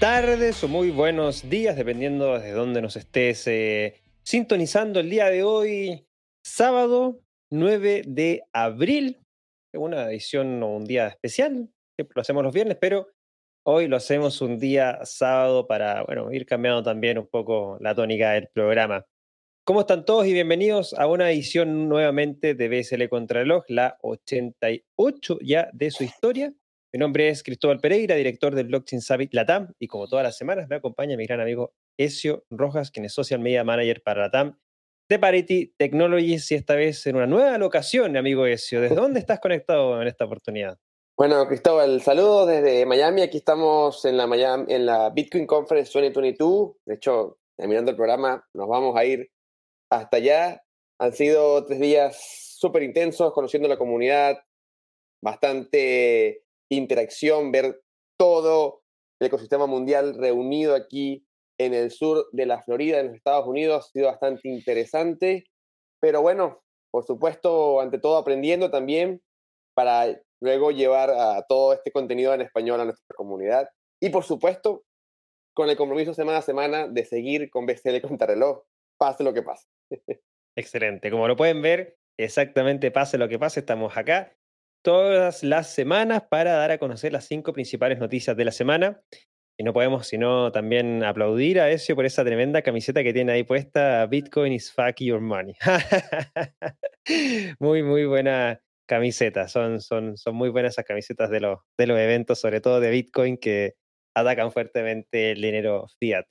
Tardes o muy buenos días, dependiendo de dónde nos estés eh, sintonizando el día de hoy, sábado 9 de abril. Una edición o un día especial, siempre lo hacemos los viernes, pero hoy lo hacemos un día sábado para bueno, ir cambiando también un poco la tónica del programa. ¿Cómo están todos y bienvenidos a una edición nuevamente de BSL Contrarreloj, la 88 ya de su historia? Mi nombre es Cristóbal Pereira, director del Blockchain Summit Latam, y como todas las semanas me acompaña mi gran amigo Ezio Rojas, quien es Social Media Manager para Latam de Parity Technologies, y esta vez en una nueva locación, amigo Ezio. ¿Desde dónde estás conectado en esta oportunidad? Bueno, Cristóbal, saludos desde Miami. Aquí estamos en la, Miami, en la Bitcoin Conference 2022. De hecho, terminando el programa, nos vamos a ir hasta allá. Han sido tres días súper intensos, conociendo la comunidad, bastante interacción, ver todo el ecosistema mundial reunido aquí en el sur de la Florida, en los Estados Unidos, ha sido bastante interesante. Pero bueno, por supuesto, ante todo aprendiendo también para luego llevar a todo este contenido en español a nuestra comunidad. Y por supuesto, con el compromiso semana a semana de seguir con BCL Contrarreloj, pase lo que pase. Excelente. Como lo pueden ver, exactamente pase lo que pase, estamos acá todas las semanas para dar a conocer las cinco principales noticias de la semana. Y no podemos sino también aplaudir a Ezio por esa tremenda camiseta que tiene ahí puesta, Bitcoin is fuck your money. muy, muy buena camiseta. Son, son, son muy buenas esas camisetas de los, de los eventos, sobre todo de Bitcoin, que atacan fuertemente el dinero fiat.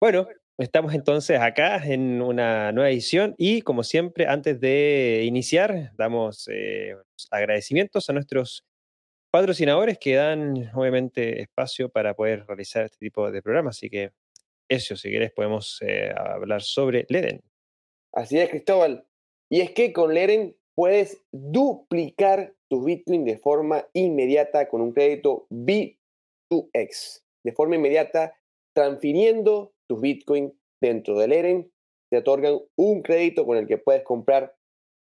Bueno, Estamos entonces acá en una nueva edición y como siempre, antes de iniciar, damos eh, agradecimientos a nuestros patrocinadores que dan obviamente espacio para poder realizar este tipo de programas. Así que eso, si quieres, podemos eh, hablar sobre Leden. Así es, Cristóbal. Y es que con Leden puedes duplicar tu Bitcoin de forma inmediata con un crédito B2X. De forma inmediata, transfiriendo Bitcoin dentro del EREN, te otorgan un crédito con el que puedes comprar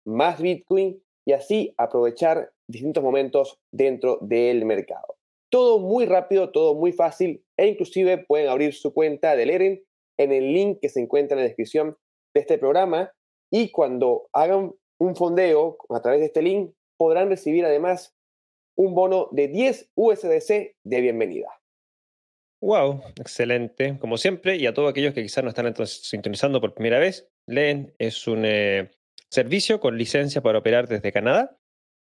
más Bitcoin y así aprovechar distintos momentos dentro del mercado. Todo muy rápido, todo muy fácil e inclusive pueden abrir su cuenta del EREN en el link que se encuentra en la descripción de este programa y cuando hagan un fondeo a través de este link podrán recibir además un bono de 10 USDC de bienvenida. Wow, excelente. Como siempre, y a todos aquellos que quizás no están sintonizando por primera vez, Leen es un eh, servicio con licencia para operar desde Canadá.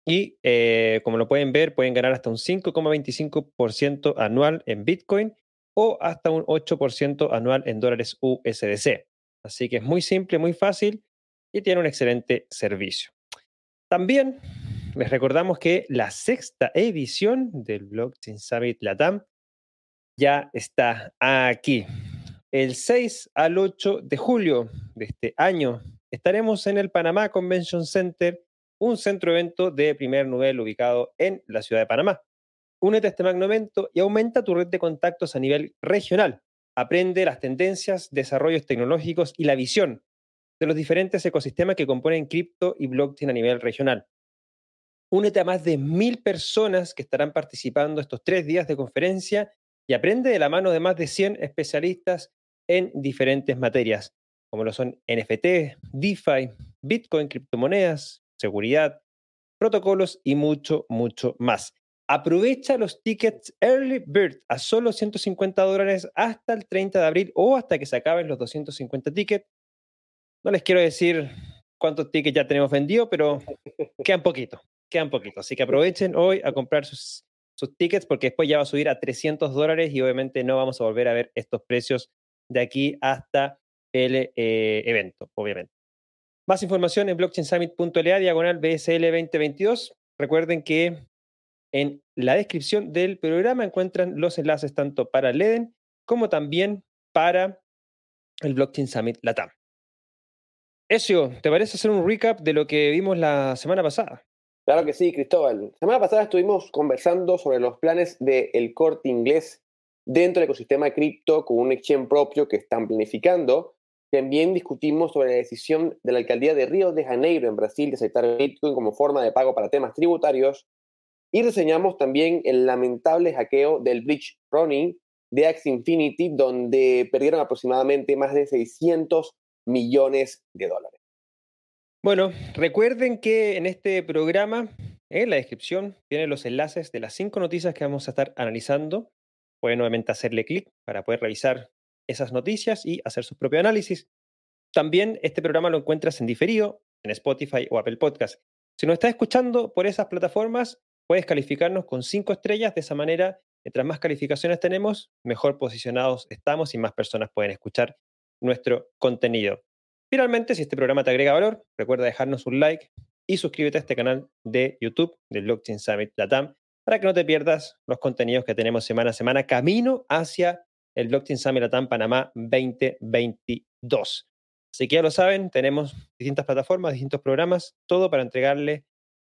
Y eh, como lo pueden ver, pueden ganar hasta un 5,25% anual en Bitcoin o hasta un 8% anual en dólares USDC. Así que es muy simple, muy fácil y tiene un excelente servicio. También les recordamos que la sexta edición del Blockchain Summit Latam ya está aquí. El 6 al 8 de julio de este año estaremos en el Panamá Convention Center, un centro evento de primer nivel ubicado en la ciudad de Panamá. Únete a este magno evento y aumenta tu red de contactos a nivel regional. Aprende las tendencias, desarrollos tecnológicos y la visión de los diferentes ecosistemas que componen cripto y blockchain a nivel regional. Únete a más de mil personas que estarán participando estos tres días de conferencia y aprende de la mano de más de 100 especialistas en diferentes materias, como lo son NFT, DeFi, Bitcoin, criptomonedas, seguridad, protocolos y mucho, mucho más. Aprovecha los tickets Early Bird a solo 150 dólares hasta el 30 de abril o hasta que se acaben los 250 tickets. No les quiero decir cuántos tickets ya tenemos vendidos, pero quedan poquito, quedan poquito. Así que aprovechen hoy a comprar sus sus tickets porque después ya va a subir a 300 dólares y obviamente no vamos a volver a ver estos precios de aquí hasta el eh, evento, obviamente. Más información en blockchainsummit.la diagonal BSL 2022. Recuerden que en la descripción del programa encuentran los enlaces tanto para LEDEN como también para el Blockchain Summit Latam. Ezio, ¿te parece hacer un recap de lo que vimos la semana pasada? Claro que sí, Cristóbal. La semana pasada estuvimos conversando sobre los planes del corte inglés dentro del ecosistema cripto con un exchange propio que están planificando. También discutimos sobre la decisión de la alcaldía de Río de Janeiro en Brasil de aceptar Bitcoin como forma de pago para temas tributarios. y reseñamos también el lamentable hackeo del Bridge Running de Axie Infinity, donde perdieron aproximadamente más de 600 millones de dólares. Bueno, recuerden que en este programa, en la descripción, tienen los enlaces de las cinco noticias que vamos a estar analizando. Pueden nuevamente hacerle clic para poder revisar esas noticias y hacer su propio análisis. También este programa lo encuentras en diferido en Spotify o Apple Podcast. Si nos estás escuchando por esas plataformas, puedes calificarnos con cinco estrellas. De esa manera, mientras más calificaciones tenemos, mejor posicionados estamos y más personas pueden escuchar nuestro contenido. Finalmente, si este programa te agrega valor, recuerda dejarnos un like y suscríbete a este canal de YouTube del Blockchain Summit Latam para que no te pierdas los contenidos que tenemos semana a semana camino hacia el Blockchain Summit Latam Panamá 2022. Así que ya lo saben, tenemos distintas plataformas, distintos programas, todo para entregarle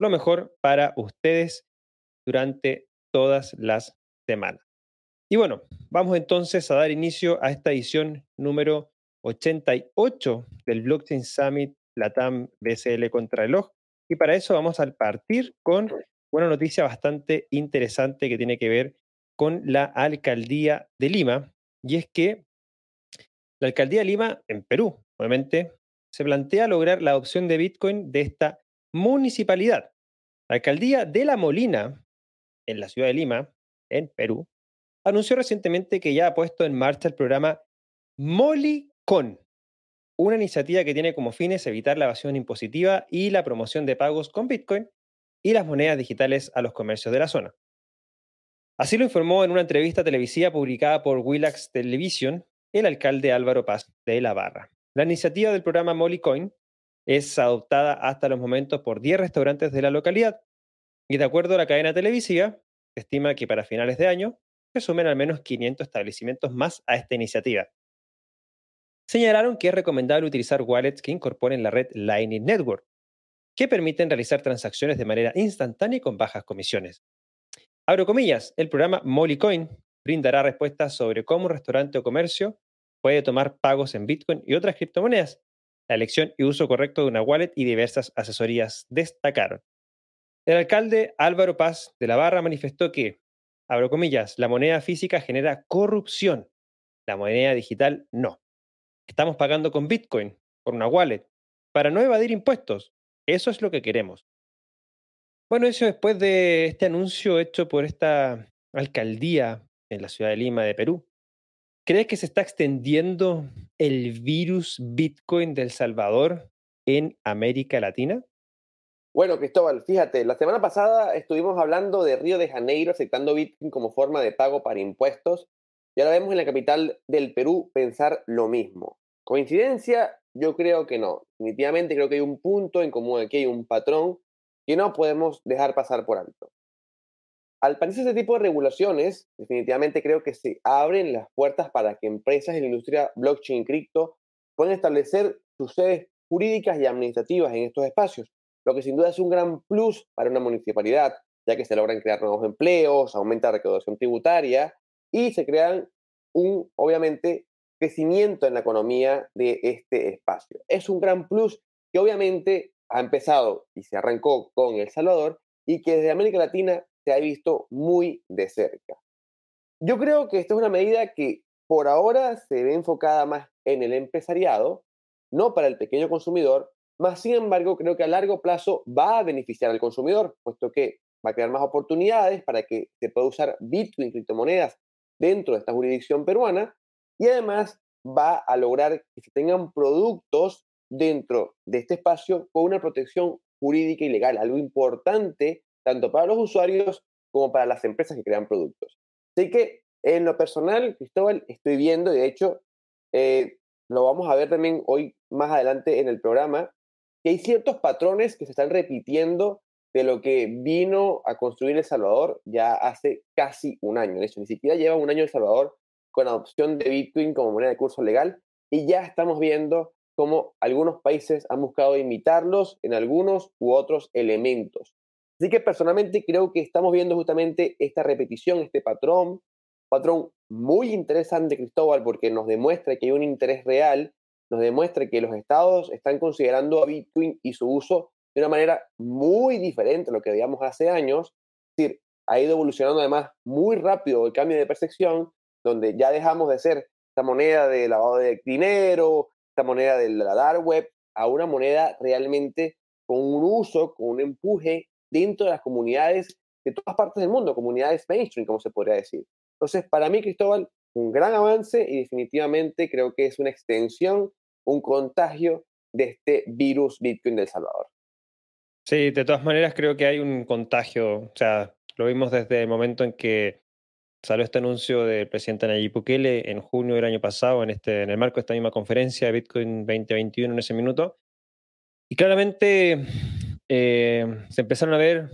lo mejor para ustedes durante todas las semanas. Y bueno, vamos entonces a dar inicio a esta edición número 88 del Blockchain Summit Latam BCL Contrarreloj. Y para eso vamos a partir con una noticia bastante interesante que tiene que ver con la alcaldía de Lima. Y es que la alcaldía de Lima, en Perú, obviamente, se plantea lograr la adopción de Bitcoin de esta municipalidad. La alcaldía de La Molina, en la ciudad de Lima, en Perú, anunció recientemente que ya ha puesto en marcha el programa MoliCon, una iniciativa que tiene como fines evitar la evasión impositiva y la promoción de pagos con Bitcoin y las monedas digitales a los comercios de la zona. Así lo informó en una entrevista televisiva publicada por Willax Television el alcalde Álvaro Paz de La Barra. La iniciativa del programa MollyCoin es adoptada hasta los momentos por 10 restaurantes de la localidad y de acuerdo a la cadena televisiva, se estima que para finales de año se sumen al menos 500 establecimientos más a esta iniciativa. Señalaron que es recomendable utilizar wallets que incorporen la red Lightning Network, que permiten realizar transacciones de manera instantánea y con bajas comisiones. Abro comillas, el programa MollyCoin brindará respuestas sobre cómo un restaurante o comercio puede tomar pagos en Bitcoin y otras criptomonedas, la elección y uso correcto de una wallet y diversas asesorías destacaron. El alcalde Álvaro Paz de la Barra manifestó que, abro comillas, la moneda física genera corrupción, la moneda digital no. Estamos pagando con Bitcoin, por una wallet, para no evadir impuestos. Eso es lo que queremos. Bueno, eso después de este anuncio hecho por esta alcaldía en la ciudad de Lima, de Perú. ¿Crees que se está extendiendo el virus Bitcoin del Salvador en América Latina? Bueno, Cristóbal, fíjate, la semana pasada estuvimos hablando de Río de Janeiro aceptando Bitcoin como forma de pago para impuestos y ahora vemos en la capital del Perú pensar lo mismo. ¿Coincidencia? Yo creo que no. Definitivamente creo que hay un punto en común, aquí hay un patrón que no podemos dejar pasar por alto. Al parecer ese tipo de regulaciones, definitivamente creo que se abren las puertas para que empresas en la industria blockchain cripto puedan establecer sus sedes jurídicas y administrativas en estos espacios, lo que sin duda es un gran plus para una municipalidad, ya que se logran crear nuevos empleos, aumenta la recaudación tributaria y se crean un, obviamente, crecimiento en la economía de este espacio. Es un gran plus que obviamente ha empezado y se arrancó con El Salvador y que desde América Latina se ha visto muy de cerca. Yo creo que esta es una medida que por ahora se ve enfocada más en el empresariado, no para el pequeño consumidor, más sin embargo creo que a largo plazo va a beneficiar al consumidor, puesto que va a crear más oportunidades para que se pueda usar Bitcoin, criptomonedas dentro de esta jurisdicción peruana y además va a lograr que se tengan productos dentro de este espacio con una protección jurídica y legal, algo importante tanto para los usuarios como para las empresas que crean productos. Así que en lo personal, Cristóbal, estoy viendo, y de hecho, eh, lo vamos a ver también hoy más adelante en el programa, que hay ciertos patrones que se están repitiendo de lo que vino a construir El Salvador ya hace casi un año. De hecho, ni siquiera lleva un año El Salvador con adopción de Bitcoin como moneda de curso legal y ya estamos viendo cómo algunos países han buscado imitarlos en algunos u otros elementos. Así que personalmente creo que estamos viendo justamente esta repetición, este patrón, patrón muy interesante, Cristóbal, porque nos demuestra que hay un interés real, nos demuestra que los estados están considerando a Bitcoin y su uso de una manera muy diferente a lo que veíamos hace años, decir, ha ido evolucionando además muy rápido el cambio de percepción, donde ya dejamos de ser esta moneda de lavado de dinero, esta moneda de la dark web, a una moneda realmente con un uso, con un empuje dentro de las comunidades de todas partes del mundo, comunidades mainstream, como se podría decir. Entonces, para mí, Cristóbal, un gran avance y definitivamente creo que es una extensión, un contagio de este virus Bitcoin del Salvador. Sí, de todas maneras creo que hay un contagio, o sea, lo vimos desde el momento en que salió este anuncio del presidente Nayib Bukele en junio del año pasado, en, este, en el marco de esta misma conferencia de Bitcoin 2021 en ese minuto. Y claramente eh, se empezaron a ver,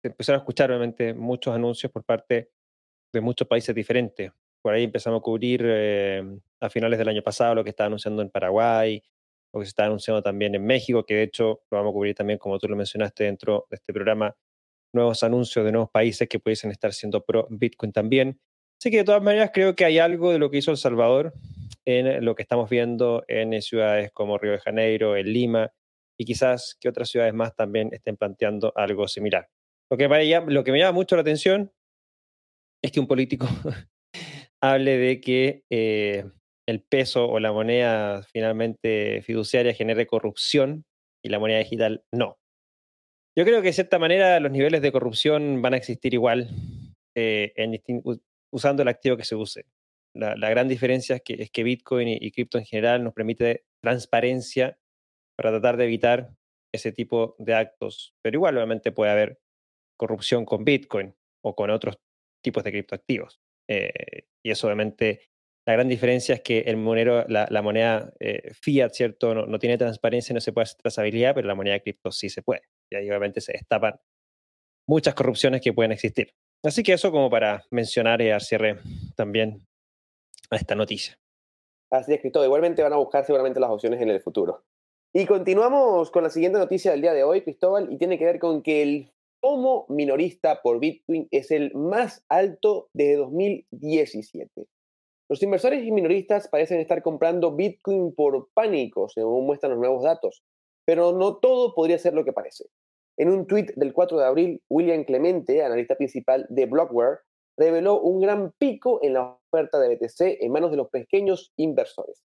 se empezaron a escuchar obviamente muchos anuncios por parte de muchos países diferentes. Por ahí empezamos a cubrir eh, a finales del año pasado lo que estaba anunciando en Paraguay, lo que se está anunciando también en México, que de hecho lo vamos a cubrir también, como tú lo mencionaste dentro de este programa, nuevos anuncios de nuevos países que pudiesen estar siendo pro Bitcoin también. Así que de todas maneras creo que hay algo de lo que hizo El Salvador en lo que estamos viendo en ciudades como Río de Janeiro, en Lima, y quizás que otras ciudades más también estén planteando algo similar. Lo que, lo que me llama mucho la atención es que un político hable de que eh, el peso o la moneda finalmente fiduciaria genere corrupción y la moneda digital no. Yo creo que de cierta manera los niveles de corrupción van a existir igual eh, usando el activo que se use. La, gran diferencia es que, Bitcoin y, cripto en general nos permite transparencia para tratar de evitar ese tipo de actos. Pero igual obviamente puede haber corrupción con Bitcoin o con otros tipos de criptoactivos. Eh, y eso obviamente la gran diferencia es que el monero, la, moneda eh, fiat, ¿cierto? No, tiene transparencia, no se puede hacer trazabilidad, pero la moneda de cripto sí se puede. Y ahí obviamente se destapan muchas corrupciones que pueden existir. Así que eso como para mencionar y dar cierre también a esta noticia. Así es, Cristóbal. Igualmente van a buscar seguramente las opciones en el futuro. Y continuamos con la siguiente noticia del día de hoy, Cristóbal, y tiene que ver con que el FOMO minorista por Bitcoin es el más alto desde 2017. Los inversores y minoristas parecen estar comprando Bitcoin por pánico, según muestran los nuevos datos, pero no todo podría ser lo que parece. En un tuit del 4 de abril, William Clemente, analista principal de Blockware, reveló un gran pico en la oferta de BTC en manos de los pequeños inversores.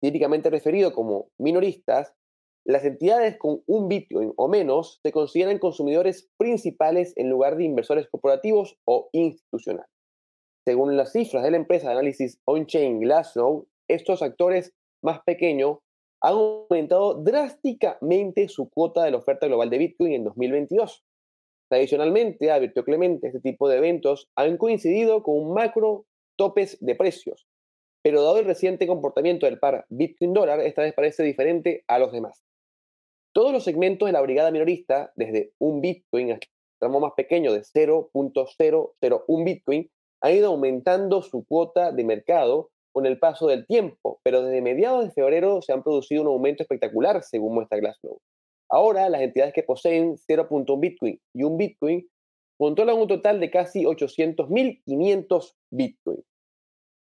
Típicamente referido como minoristas, las entidades con un Bitcoin o menos se consideran consumidores principales en lugar de inversores corporativos o institucionales. Según las cifras de la empresa de análisis on-chain Glassnode, estos actores más pequeños han aumentado drásticamente su cuota de la oferta global de Bitcoin en 2022. Tradicionalmente, advirtió Clemente, este tipo de eventos han coincidido con macro topes de precios, pero dado el reciente comportamiento del par Bitcoin-dólar, esta vez parece diferente a los demás. Todos los segmentos de la brigada minorista, desde un Bitcoin hasta tramo más pequeño de 0.001 Bitcoin, ha ido aumentando su cuota de mercado con el paso del tiempo, pero desde mediados de febrero se han producido un aumento espectacular, según muestra Glassnode. Ahora, las entidades que poseen 0.1 Bitcoin y un Bitcoin controlan un total de casi 800.500 Bitcoin.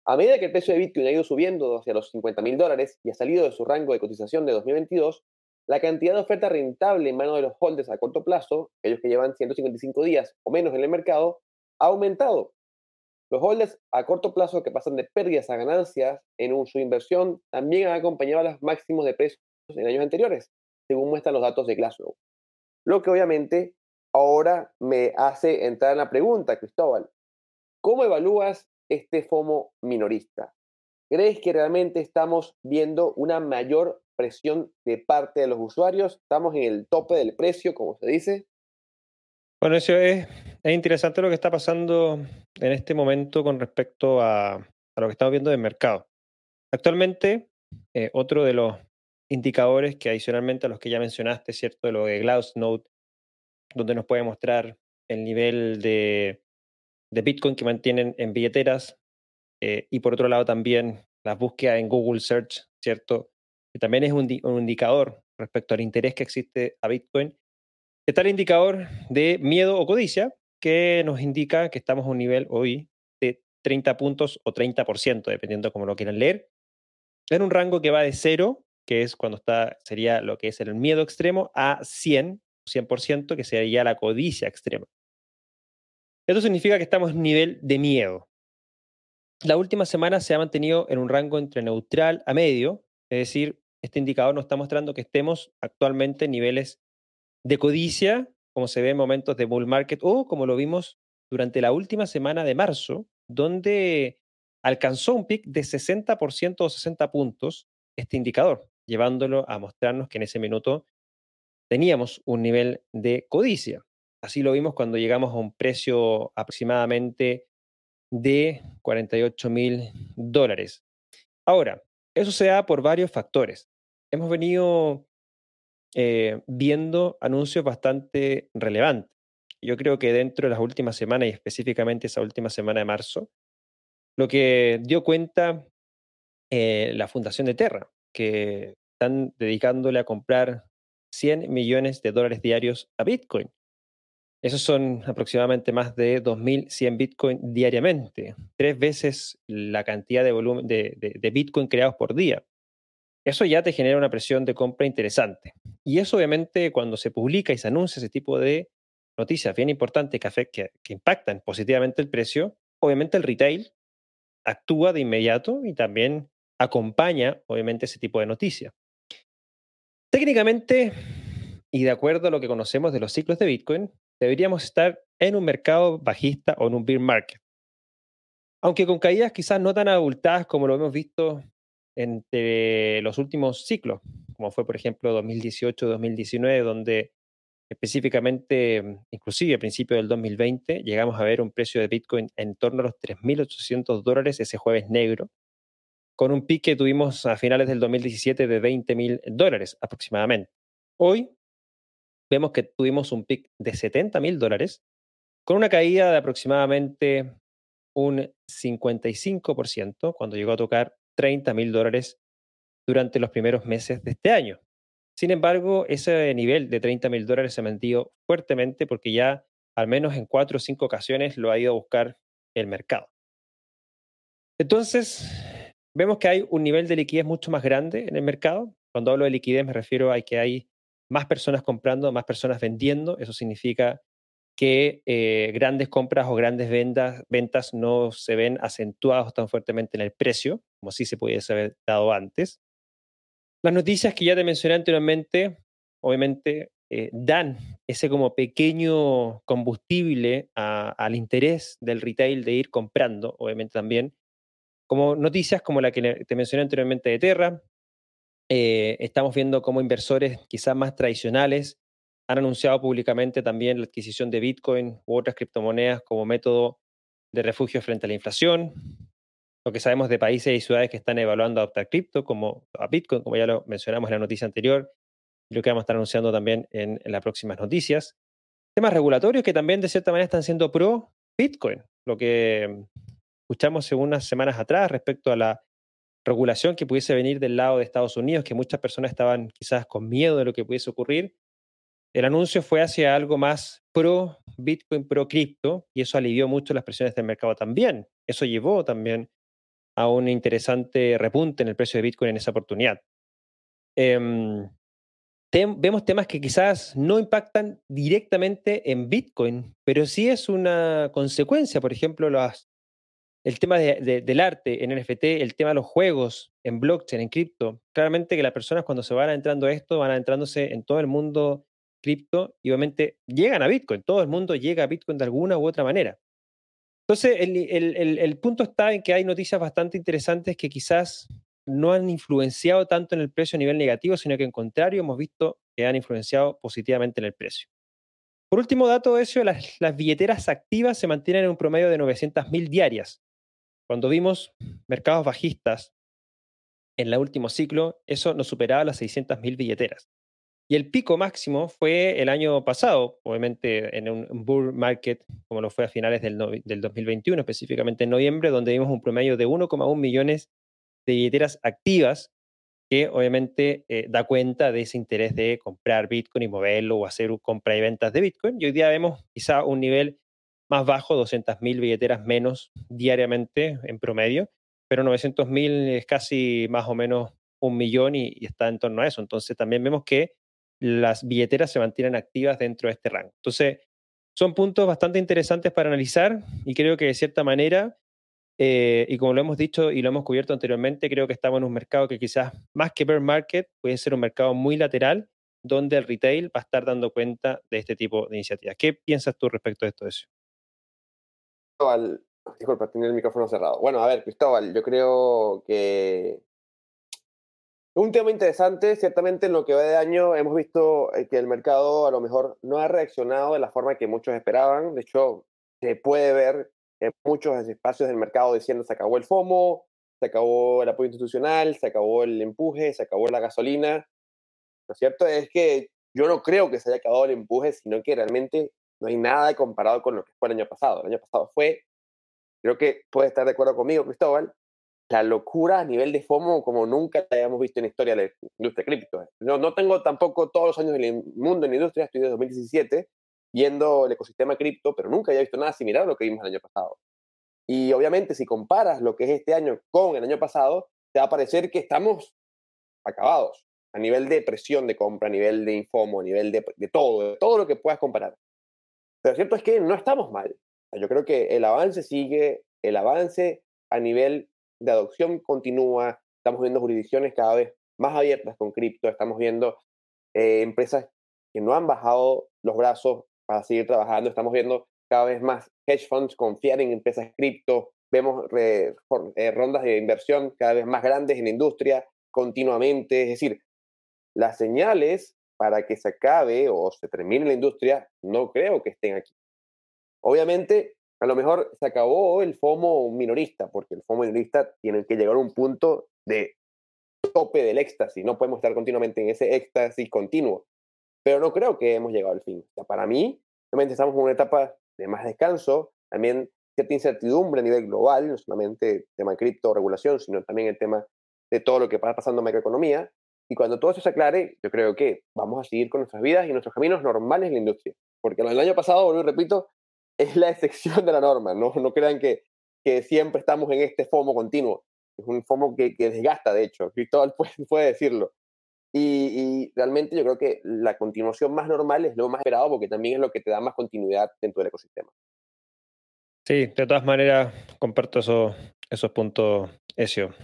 A medida que el precio de Bitcoin ha ido subiendo hacia los 50.000 dólares y ha salido de su rango de cotización de 2022, la cantidad de oferta rentable en manos de los holders a corto plazo, aquellos que llevan 155 días o menos en el mercado, ha aumentado los holders a corto plazo que pasan de pérdidas a ganancias en su inversión también han acompañado a los máximos de precios en años anteriores, según muestran los datos de Glassnode. Lo que obviamente ahora me hace entrar en la pregunta, Cristóbal, ¿cómo evalúas este FOMO minorista? ¿Crees que realmente estamos viendo una mayor presión de parte de los usuarios? ¿Estamos en el tope del precio, como se dice? Bueno, eso es, interesante lo que está pasando en este momento con respecto a, lo que estamos viendo del mercado. Actualmente, eh, otro de los indicadores que adicionalmente a los que ya mencionaste, ¿cierto? De lo de Glassnode, donde nos puede mostrar el nivel de, Bitcoin que mantienen en billeteras eh, y por otro lado también las búsquedas en Google Search, ¿cierto? Que también es un indicador respecto al interés que existe a Bitcoin Está el indicador de miedo o codicia, que nos indica que estamos a un nivel hoy de 30 puntos o 30%, dependiendo cómo lo quieran leer, en un rango que va de 0, que es cuando está, sería lo que es el miedo extremo, a 100, 100%, que sería la codicia extrema. Esto significa que estamos en nivel de miedo. La última semana se ha mantenido en un rango entre neutral a medio, es decir, este indicador nos está mostrando que estemos actualmente en niveles de codicia, como se ve en momentos de bull market o como lo vimos durante la última semana de marzo, donde alcanzó un pic de 60% o 60 puntos este indicador, llevándolo a mostrarnos que en ese minuto teníamos un nivel de codicia. Así lo vimos cuando llegamos a un precio aproximadamente de 48 mil dólares. Ahora, eso se da por varios factores. Hemos venido eh, viendo anuncios bastante relevantes. Yo creo que dentro de las últimas semanas y específicamente esa última semana de marzo, lo que dio cuenta eh, la Fundación de Terra, que están dedicándole a comprar 100 millones de dólares diarios a Bitcoin. Esos son aproximadamente más de 2.100 Bitcoin diariamente, tres veces la cantidad de, volumen, de, Bitcoin creados por día. Eso ya te genera una presión de compra interesante. Y eso obviamente cuando se publica y se anuncia ese tipo de noticias bien importantes que, que, impactan positivamente el precio, obviamente el retail actúa de inmediato y también acompaña, obviamente, ese tipo de noticias. Técnicamente, y de acuerdo a lo que conocemos de los ciclos de Bitcoin, deberíamos estar en un mercado bajista o en un bear market. Aunque con caídas quizás no tan abultadas como lo hemos visto entre los últimos ciclos, como fue por ejemplo 2018-2019, donde específicamente, inclusive a principios del 2020, llegamos a ver un precio de Bitcoin en torno a los 3.800 dólares ese jueves negro, con un pique que tuvimos a finales del 2017 de 20.000 dólares aproximadamente. Hoy vemos que tuvimos un pic de 70.000 dólares, con una caída de aproximadamente un 55%, cuando llegó a tocar 30.000 dólares durante los primeros meses de este año. Sin embargo, ese nivel de 30 mil dólares se ha mantenido fuertemente porque ya al menos en cuatro o cinco ocasiones lo ha ido a buscar el mercado. Entonces, vemos que hay un nivel de liquidez mucho más grande en el mercado. Cuando hablo de liquidez me refiero a que hay más personas comprando, más personas vendiendo. Eso significa que eh, grandes compras o grandes ventas, ventas no se ven acentuados tan fuertemente en el precio, como sí se pudiese haber dado antes. Las noticias que ya te mencioné anteriormente, obviamente, eh, dan ese como pequeño combustible al interés del retail de ir comprando, obviamente también, como noticias como la que te mencioné anteriormente de Terra. Eh, estamos viendo cómo inversores quizás más tradicionales han anunciado públicamente también la adquisición de Bitcoin u otras criptomonedas como método de refugio frente a la inflación lo que sabemos de países y ciudades que están evaluando adoptar cripto, como Bitcoin, como ya lo mencionamos en la noticia anterior, y lo que vamos a estar anunciando también en, las próximas noticias. Temas regulatorios que también de cierta manera están siendo pro Bitcoin, lo que escuchamos unas semanas atrás respecto a la regulación que pudiese venir del lado de Estados Unidos, que muchas personas estaban quizás con miedo de lo que pudiese ocurrir. El anuncio fue hacia algo más pro Bitcoin, pro cripto, y eso alivió mucho las presiones del mercado también. Eso llevó también a un interesante repunte en el precio de Bitcoin en esa oportunidad. Em, vemos temas que quizás no impactan directamente en Bitcoin, pero sí es una consecuencia, por ejemplo, el tema del arte en NFT, el tema de los juegos en blockchain, en cripto. Claramente que las personas cuando se van entrando a esto, van adentrándose en todo el mundo cripto y obviamente llegan a Bitcoin. Todo el mundo llega a Bitcoin de alguna u otra manera. Entonces, el, punto está en que hay noticias bastante interesantes que quizás no han influenciado tanto en el precio a nivel negativo, sino que en contrario hemos visto que han influenciado positivamente en el precio. Por último dato eso, las, las billeteras activas se mantienen en un promedio de 900.000 diarias. Cuando vimos mercados bajistas en el último ciclo, eso nos superaba las 600.000 billeteras. Y el pico máximo fue el año pasado, obviamente en un bull market, como lo fue a finales del, del 2021, específicamente en noviembre, donde vimos un promedio de 1,1 millones de billeteras activas, que obviamente eh, da cuenta de ese interés de comprar Bitcoin y moverlo o hacer compra y ventas de Bitcoin. Y hoy día vemos quizá un nivel más bajo, 200.000 billeteras menos diariamente en promedio, pero 900.000 es casi más o menos un millón y, y, está en torno a eso. Entonces también vemos que las billeteras se mantienen activas dentro de este rango. Entonces, son puntos bastante interesantes para analizar y creo que de cierta manera, eh, y como lo hemos dicho y lo hemos cubierto anteriormente, creo que estamos en un mercado que quizás más que bear market puede ser un mercado muy lateral donde el retail va a estar dando cuenta de este tipo de iniciativas. ¿Qué piensas tú respecto de esto, eso? disculpa, tenía el micrófono cerrado. Bueno, a ver, Cristóbal, yo creo que un tema interesante, ciertamente en lo que va de año hemos visto eh, que el mercado a lo mejor no ha reaccionado de la forma que muchos esperaban. De hecho, se puede ver en muchos espacios del mercado diciendo se acabó el FOMO, se acabó el apoyo institucional, se acabó el empuje, se acabó la gasolina. Lo cierto es que yo no creo que se haya acabado el empuje, sino que realmente no hay nada comparado con lo que fue el año pasado. El año pasado fue, creo que puede estar de acuerdo conmigo, Cristóbal, la locura a nivel de FOMO como nunca la hayamos visto en la historia de la industria cripto. No, no tengo tampoco todos los años del mundo en la industria, estoy desde 2017 viendo el ecosistema cripto, pero nunca había visto nada similar a lo que vimos el año pasado. Y obviamente si comparas lo que es este año con el año pasado, te va a parecer que estamos acabados a nivel de presión de compra, a nivel de infomo, a nivel de, de todo, de todo lo que puedas comparar. Pero lo cierto es que no estamos mal. Yo creo que el avance sigue, el avance a nivel de adopción continúa, estamos viendo jurisdicciones cada vez más abiertas con cripto, estamos viendo eh, empresas que no han bajado los brazos para seguir trabajando, estamos viendo cada vez más hedge funds confiar en empresas cripto, vemos eh, rondas de inversión cada vez más grandes en la industria continuamente, es decir, las señales para que se acabe o se termine la industria no creo que estén aquí. Obviamente, a lo mejor se acabó el FOMO minorista, porque el FOMO minorista tiene que llegar a un punto de tope del éxtasis, no podemos estar continuamente en ese éxtasis continuo, pero no creo que hemos llegado al fin. para mí, realmente estamos en una etapa de más descanso, también cierta incertidumbre a nivel global, no solamente el tema cripto, regulación, sino también el tema de todo lo que va pasando en macroeconomía. Y cuando todo eso se aclare, yo creo que vamos a seguir con nuestras vidas y nuestros caminos normales en la industria. Porque del año pasado, vuelvo y repito, es la excepción de la norma. No, no crean que, que siempre estamos en este FOMO continuo. Es un FOMO que, que desgasta, de hecho. Cristóbal puede, puede decirlo. Y, realmente yo creo que la continuación más normal es lo más esperado porque también es lo que te da más continuidad dentro del ecosistema. Sí, de todas maneras comparto esos, esos puntos, Ezio.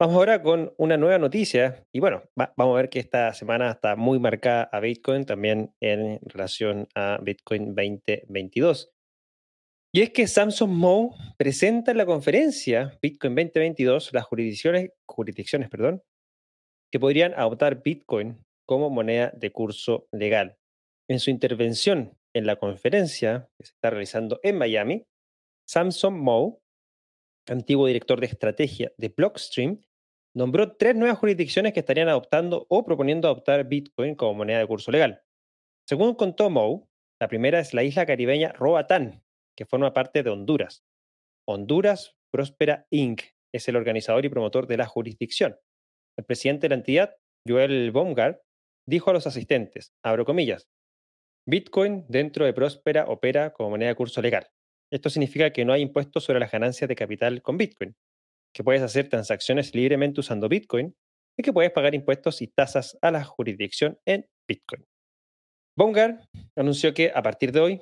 Vamos ahora con una nueva noticia y bueno, vamos a ver que esta semana está muy marcada a Bitcoin también en relación a Bitcoin 2022. Y es que Samsung Mo presenta en la conferencia Bitcoin 2022 las jurisdicciones, jurisdicciones perdón, que podrían adoptar Bitcoin como moneda de curso legal. En su intervención en la conferencia que se está realizando en Miami, Samsung Mo, antiguo director de estrategia de Blockstream, nombró tres nuevas jurisdicciones que estarían adoptando o proponiendo adoptar Bitcoin como moneda de curso legal. Según contó Mo, la primera es la isla caribeña Roatán, que forma parte de Honduras. Honduras Próspera Inc. es el organizador y promotor de la jurisdicción. El presidente de la entidad, Joel Baumgart, dijo a los asistentes, abro comillas, Bitcoin dentro de Próspera opera como moneda de curso legal. Esto significa que no hay impuestos sobre las ganancias de capital con Bitcoin, que puedes hacer transacciones libremente usando Bitcoin y que puedes pagar impuestos y tasas a la jurisdicción en Bitcoin. Baumgart anunció que a partir de hoy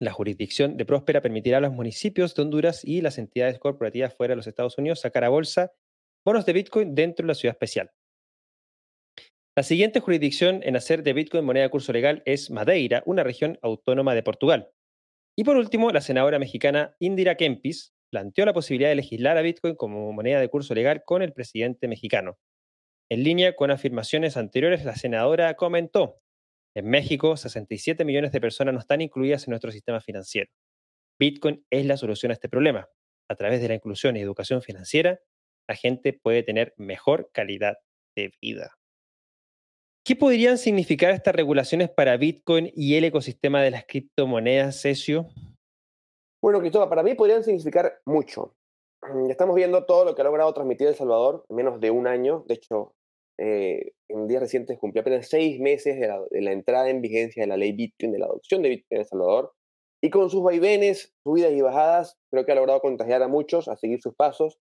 la jurisdicción de Próspera permitirá a los municipios de Honduras y las entidades corporativas fuera de los Estados Unidos sacar a bolsa bonos de Bitcoin dentro de la ciudad especial. La siguiente jurisdicción en hacer de Bitcoin moneda de curso legal es Madeira, una región autónoma de Portugal. Y por último, la senadora mexicana Indira Kempis planteó la posibilidad de legislar a Bitcoin como moneda de curso legal con el presidente mexicano. En línea con afirmaciones anteriores, la senadora comentó, en México, 67 millones de personas no están incluidas en nuestro sistema financiero. Bitcoin es la solución a este problema. A través de la inclusión y educación financiera, la gente puede tener mejor calidad de vida. ¿Qué podrían significar estas regulaciones para Bitcoin y el ecosistema de las criptomonedas, Cesio? Bueno, Cristóbal, para mí podrían significar mucho. Estamos viendo todo lo que ha logrado transmitir El Salvador en menos de un año. De hecho, eh, en días recientes cumplió apenas seis meses de la, entrada en vigencia de la ley Bitcoin, de la adopción de Bitcoin en El Salvador. Y con sus vaivenes, subidas y bajadas, creo que ha logrado contagiar a muchos a seguir sus pasos,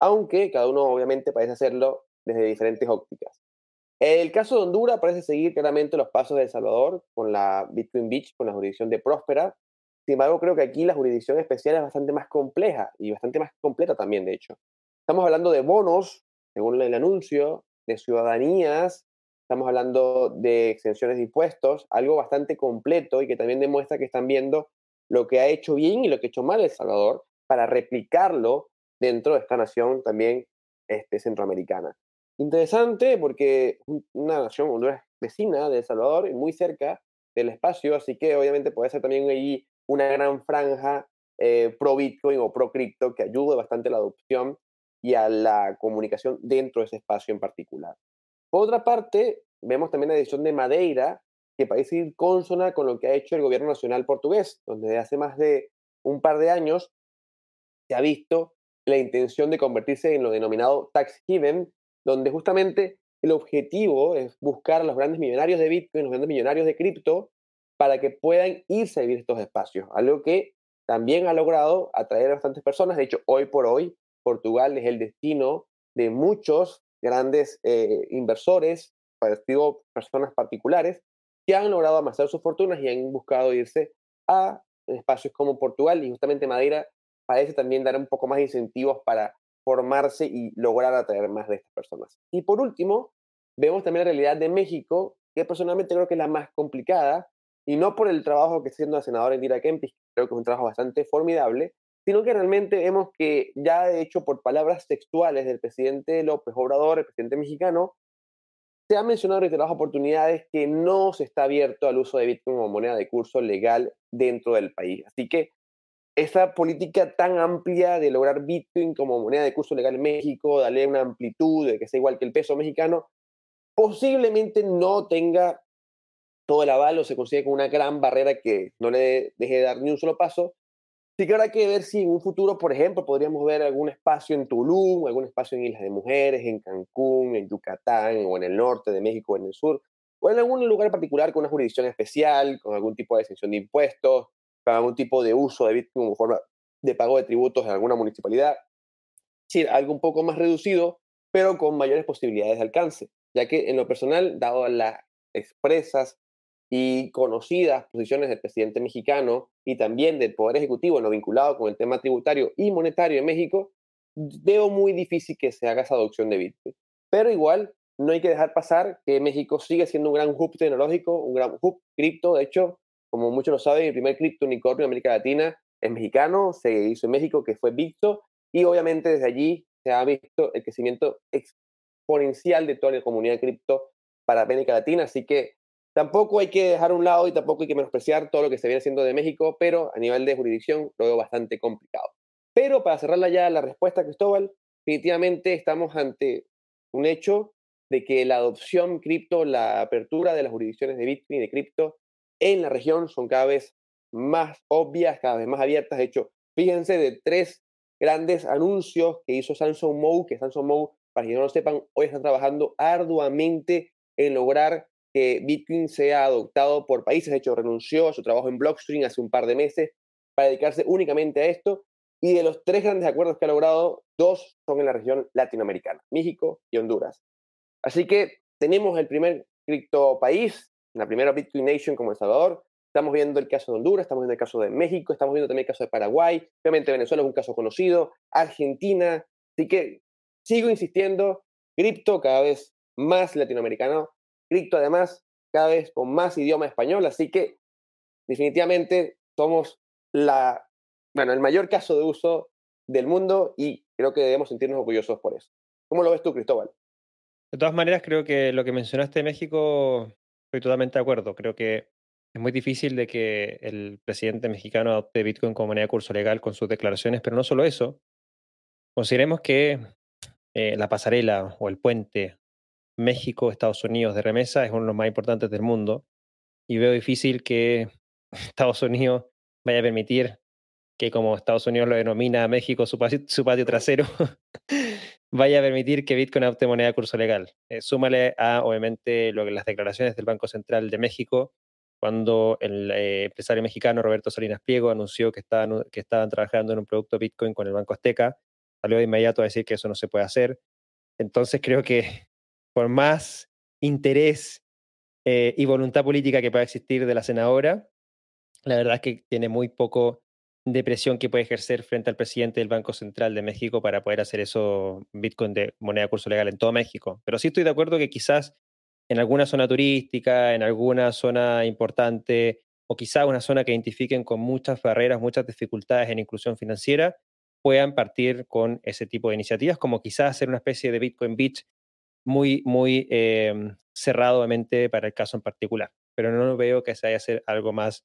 aunque cada uno obviamente parece hacerlo desde diferentes ópticas. El caso de Honduras parece seguir claramente los pasos de El Salvador con la Bitcoin Beach, con la jurisdicción de Próspera. Sin embargo, creo que aquí la jurisdicción especial es bastante más compleja y bastante más completa también, de hecho. Estamos hablando de bonos, según el anuncio, de ciudadanías, estamos hablando de exenciones de impuestos, algo bastante completo y que también demuestra que están viendo lo que ha hecho bien y lo que ha hecho mal El Salvador para replicarlo dentro de esta nación también este, centroamericana. Interesante porque una nación, Honduras vecina de El Salvador, muy cerca del espacio, así que obviamente puede ser también ahí una gran franja eh, pro Bitcoin o pro cripto que ayude bastante la adopción y a la comunicación dentro de ese espacio en particular. Por otra parte, vemos también la decisión de Madeira, que parece ir consona con lo que ha hecho el gobierno nacional portugués, donde hace más de un par de años se ha visto la intención de convertirse en lo denominado tax haven, donde justamente el objetivo es buscar a los grandes millonarios de Bitcoin, los grandes millonarios de cripto, para que puedan irse a vivir estos espacios, algo que también ha logrado atraer a bastantes personas. De hecho, hoy por hoy, Portugal es el destino de muchos grandes eh, inversores, digo, personas particulares, que han logrado amasar sus fortunas y han buscado irse a espacios como Portugal y justamente Madeira parece también dar un poco más de incentivos para formarse y lograr atraer más de estas personas. Y por último, vemos también la realidad de México, que personalmente creo que es la más complicada, y no por el trabajo que está haciendo la senadora Indira Kempis, creo que es un trabajo bastante formidable, sino que realmente vemos que ya de hecho por palabras textuales del presidente López Obrador, el presidente mexicano, se ha mencionado en reiteradas oportunidades que no se está abierto al uso de Bitcoin como moneda de curso legal dentro del país. Así que esa política tan amplia de lograr Bitcoin como moneda de curso legal en México, darle una amplitud de que sea igual que el peso mexicano, posiblemente no tenga todo el aval o se consigue con una gran barrera que no le deje de dar ni un solo paso. Sí que habrá que ver si en un futuro, por ejemplo, podríamos ver algún espacio en Tulum, algún espacio en Islas de Mujeres, en Cancún, en Yucatán, o en el norte de México, o en el sur, o en algún lugar particular con una jurisdicción especial, con algún tipo de exención de impuestos, para algún tipo de uso de Bitcoin forma de pago de tributos en alguna municipalidad. Sí, algo un poco más reducido, pero con mayores posibilidades de alcance, ya que en lo personal, dado las expresas y conocidas posiciones del presidente mexicano y también del Poder Ejecutivo en lo vinculado con el tema tributario y monetario en México, veo muy difícil que se haga esa adopción de Bitcoin. Pero igual, no hay que dejar pasar que México sigue siendo un gran hub tecnológico, un gran hub cripto. De hecho, como muchos lo saben, el primer cripto unicornio en América Latina es mexicano, se hizo en México, que fue Victo, y obviamente desde allí se ha visto el crecimiento exponencial de toda la comunidad cripto para América Latina, así que tampoco hay que dejar a un lado y tampoco hay que menospreciar todo lo que se viene haciendo de México, pero a nivel de jurisdicción lo veo bastante complicado. Pero para cerrarla ya la respuesta, Cristóbal, definitivamente estamos ante un hecho de que la adopción cripto, la apertura de las jurisdicciones de Bitcoin y de cripto en la región son cada vez más obvias, cada vez más abiertas. De hecho, fíjense de tres grandes anuncios que hizo Samsung Mo, que Samsung Mo, para que no lo sepan, hoy está trabajando arduamente en lograr que Bitcoin sea adoptado por países. De hecho, renunció a su trabajo en Blockstream hace un par de meses para dedicarse únicamente a esto. Y de los tres grandes acuerdos que ha logrado, dos son en la región latinoamericana, México y Honduras. Así que tenemos el primer cripto país la primera Bitcoin Nation como El Salvador. Estamos viendo el caso de Honduras, estamos viendo el caso de México, estamos viendo también el caso de Paraguay. Obviamente Venezuela es un caso conocido, Argentina. Así que sigo insistiendo, cripto cada vez más latinoamericano, cripto además cada vez con más idioma español. Así que definitivamente somos la, bueno, el mayor caso de uso del mundo y creo que debemos sentirnos orgullosos por eso. ¿Cómo lo ves tú, Cristóbal? De todas maneras, creo que lo que mencionaste de México Estoy totalmente de acuerdo. Creo que es muy difícil de que el presidente mexicano adopte Bitcoin como moneda de curso legal con sus declaraciones, pero no solo eso. Consideremos que eh, la pasarela o el puente México-Estados Unidos de remesa es uno de los más importantes del mundo y veo difícil que Estados Unidos vaya a permitir que como Estados Unidos lo denomina a México su patio trasero, vaya a permitir que Bitcoin adopte moneda de curso legal. Eh, súmale a, obviamente, lo que las declaraciones del Banco Central de México, cuando el eh, empresario mexicano Roberto Salinas Pliego anunció que estaban, que estaban trabajando en un producto Bitcoin con el Banco Azteca, salió de inmediato a decir que eso no se puede hacer. Entonces creo que por más interés eh, y voluntad política que pueda existir de la senadora. La verdad es que tiene muy poco de presión que puede ejercer frente al presidente del Banco Central de México para poder hacer eso Bitcoin de moneda curso legal en todo México. Pero sí estoy de acuerdo que quizás en alguna zona turística, en alguna zona importante o quizás una zona que identifiquen con muchas barreras, muchas dificultades en inclusión financiera, puedan partir con ese tipo de iniciativas, como quizás hacer una especie de Bitcoin Beach muy, muy eh, cerrado de mente para el caso en particular. Pero no veo que se vaya a hacer algo más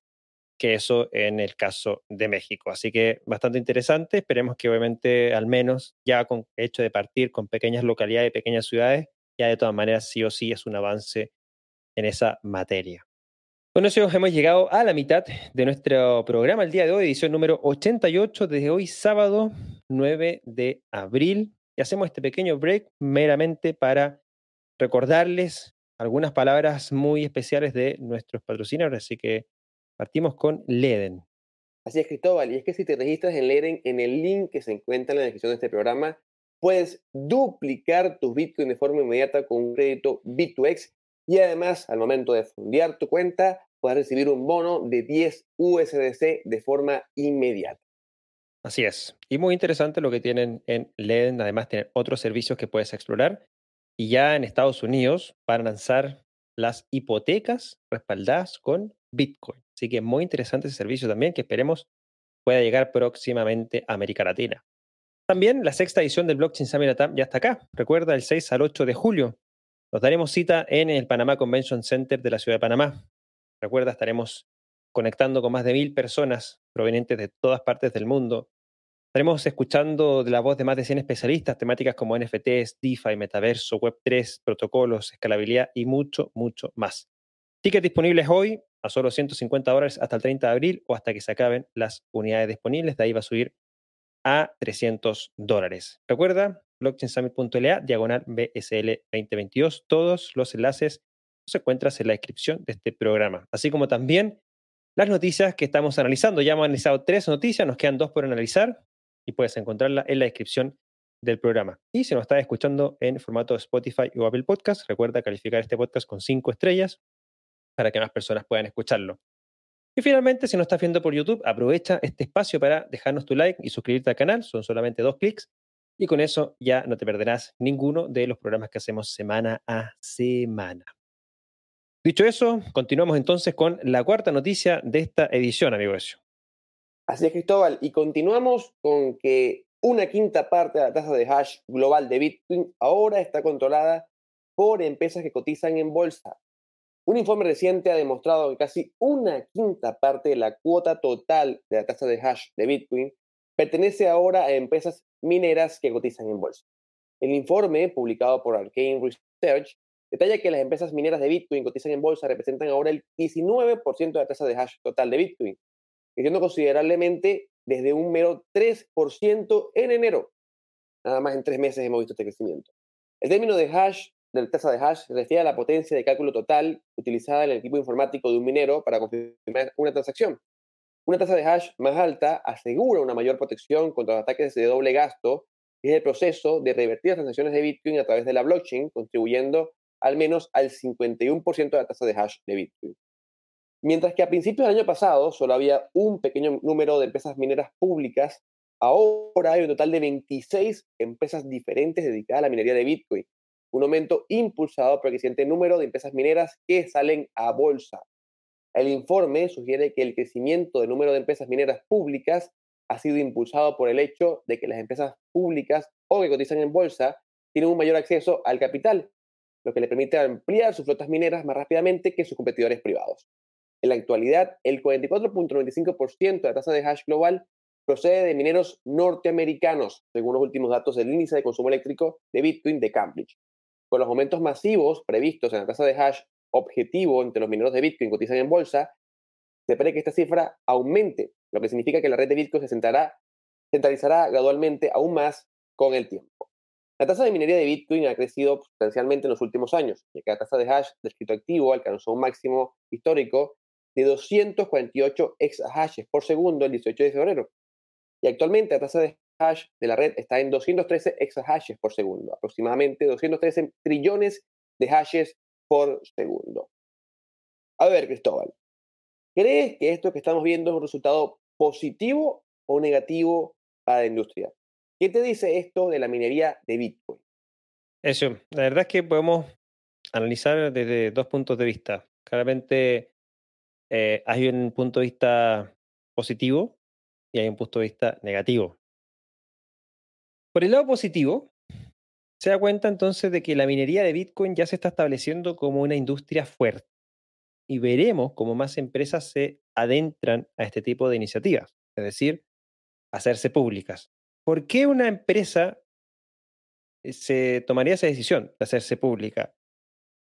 que eso en el caso de México. Así que bastante interesante. Esperemos que obviamente al menos ya con hecho de partir con pequeñas localidades y pequeñas ciudades, ya de todas maneras sí o sí es un avance en esa materia. Con eso hemos llegado a la mitad de nuestro programa el día de hoy, edición número 88, desde hoy sábado 9 de abril. Y hacemos este pequeño break meramente para recordarles algunas palabras muy especiales de nuestros patrocinadores. Así que partimos con Leden. Así es, Cristóbal. Y es que si te registras en Leden, en el link que se encuentra en la descripción de este programa, puedes duplicar tus Bitcoin de forma inmediata con un crédito Bit2X y además al momento de fundear tu cuenta puedes recibir un bono de 10 USDC de forma inmediata. Así es. Y muy interesante lo que tienen en LEDEN. Además, tienen otros servicios que puedes explorar. Y ya en Estados Unidos van a lanzar las hipotecas respaldadas con Bitcoin. Así que muy interesante ese servicio también que esperemos pueda llegar próximamente a América Latina. También la sexta edición del Blockchain Summit ya está acá. Recuerda, el 6 al 8 de julio. Nos daremos cita en el Panamá Convention Center de la ciudad de Panamá. Recuerda, estaremos conectando con más de mil personas provenientes de todas partes del mundo. Estaremos escuchando de la voz de más de 100 especialistas, temáticas como NFTs, DeFi, metaverso, Web3, protocolos, escalabilidad y mucho, mucho más. Tickets disponibles hoy a solo 150 dólares hasta el 30 de abril o hasta que se acaben las unidades disponibles. De ahí va a subir a 300 dólares. Recuerda, blockchainsummit.la, diagonal BSL 2022. Todos los enlaces los encuentras en la descripción de este programa, así como también las noticias que estamos analizando. Ya hemos analizado tres noticias, nos quedan dos por analizar y puedes encontrarla en la descripción del programa. Y si nos estás escuchando en formato Spotify o Apple Podcast, recuerda calificar este podcast con cinco estrellas para que más personas puedan escucharlo. Y finalmente, si no estás viendo por YouTube, aprovecha este espacio para dejarnos tu like y suscribirte al canal. Son solamente dos clics. Y con eso ya no te perderás ninguno de los programas que hacemos semana a semana. Dicho eso, continuamos entonces con la cuarta noticia de esta edición, amigo Ezio. Así es, Cristóbal. Y continuamos con que una quinta parte de la tasa de hash global de Bitcoin ahora está controlada por empresas que cotizan en bolsa. Un informe reciente ha demostrado que casi una quinta parte de la cuota total de la tasa de hash de Bitcoin pertenece ahora a empresas mineras que cotizan en bolsa. El informe, publicado por Arcane Research, detalla que las empresas mineras de Bitcoin cotizan en bolsa representan ahora el 19% de la tasa de hash total de Bitcoin, creciendo considerablemente desde un mero 3% en enero. Nada más en tres meses hemos visto este crecimiento. El término de hash de la tasa de hash se refiere a la potencia de cálculo total utilizada en el equipo informático de un minero para confirmar una transacción. Una tasa de hash más alta asegura una mayor protección contra los ataques de doble gasto y es el proceso de revertir las transacciones de Bitcoin a través de la blockchain, contribuyendo al menos al 51% de la tasa de hash de Bitcoin. Mientras que a principios del año pasado solo había un pequeño número de empresas mineras públicas, ahora hay un total de 26 empresas diferentes dedicadas a la minería de Bitcoin, un aumento impulsado por el creciente número de empresas mineras que salen a bolsa. El informe sugiere que el crecimiento del número de empresas mineras públicas ha sido impulsado por el hecho de que las empresas públicas o que cotizan en bolsa tienen un mayor acceso al capital, lo que le permite ampliar sus flotas mineras más rápidamente que sus competidores privados. En la actualidad, el 44.95% de la tasa de hash global procede de mineros norteamericanos, según los últimos datos del índice de consumo eléctrico de Bitcoin de Cambridge. Con los aumentos masivos previstos en la tasa de hash objetivo entre los mineros de Bitcoin que cotizan en bolsa, se prevé que esta cifra aumente, lo que significa que la red de Bitcoin se centralizará gradualmente aún más con el tiempo. La tasa de minería de Bitcoin ha crecido sustancialmente en los últimos años, ya que la tasa de hash de escrito activo alcanzó un máximo histórico de 248 exahashes por segundo el 18 de febrero. Y actualmente la tasa de hash de la red está en 213 exahashes por segundo, aproximadamente 213 trillones de hashes por segundo. A ver, Cristóbal, ¿crees que esto que estamos viendo es un resultado positivo o negativo para la industria? ¿Qué te dice esto de la minería de Bitcoin? Eso, la verdad es que podemos analizar desde dos puntos de vista. Claramente eh, hay un punto de vista positivo y hay un punto de vista negativo. Por el lado positivo, se da cuenta entonces de que la minería de Bitcoin ya se está estableciendo como una industria fuerte y veremos cómo más empresas se adentran a este tipo de iniciativas, es decir, hacerse públicas. ¿Por qué una empresa se tomaría esa decisión de hacerse pública?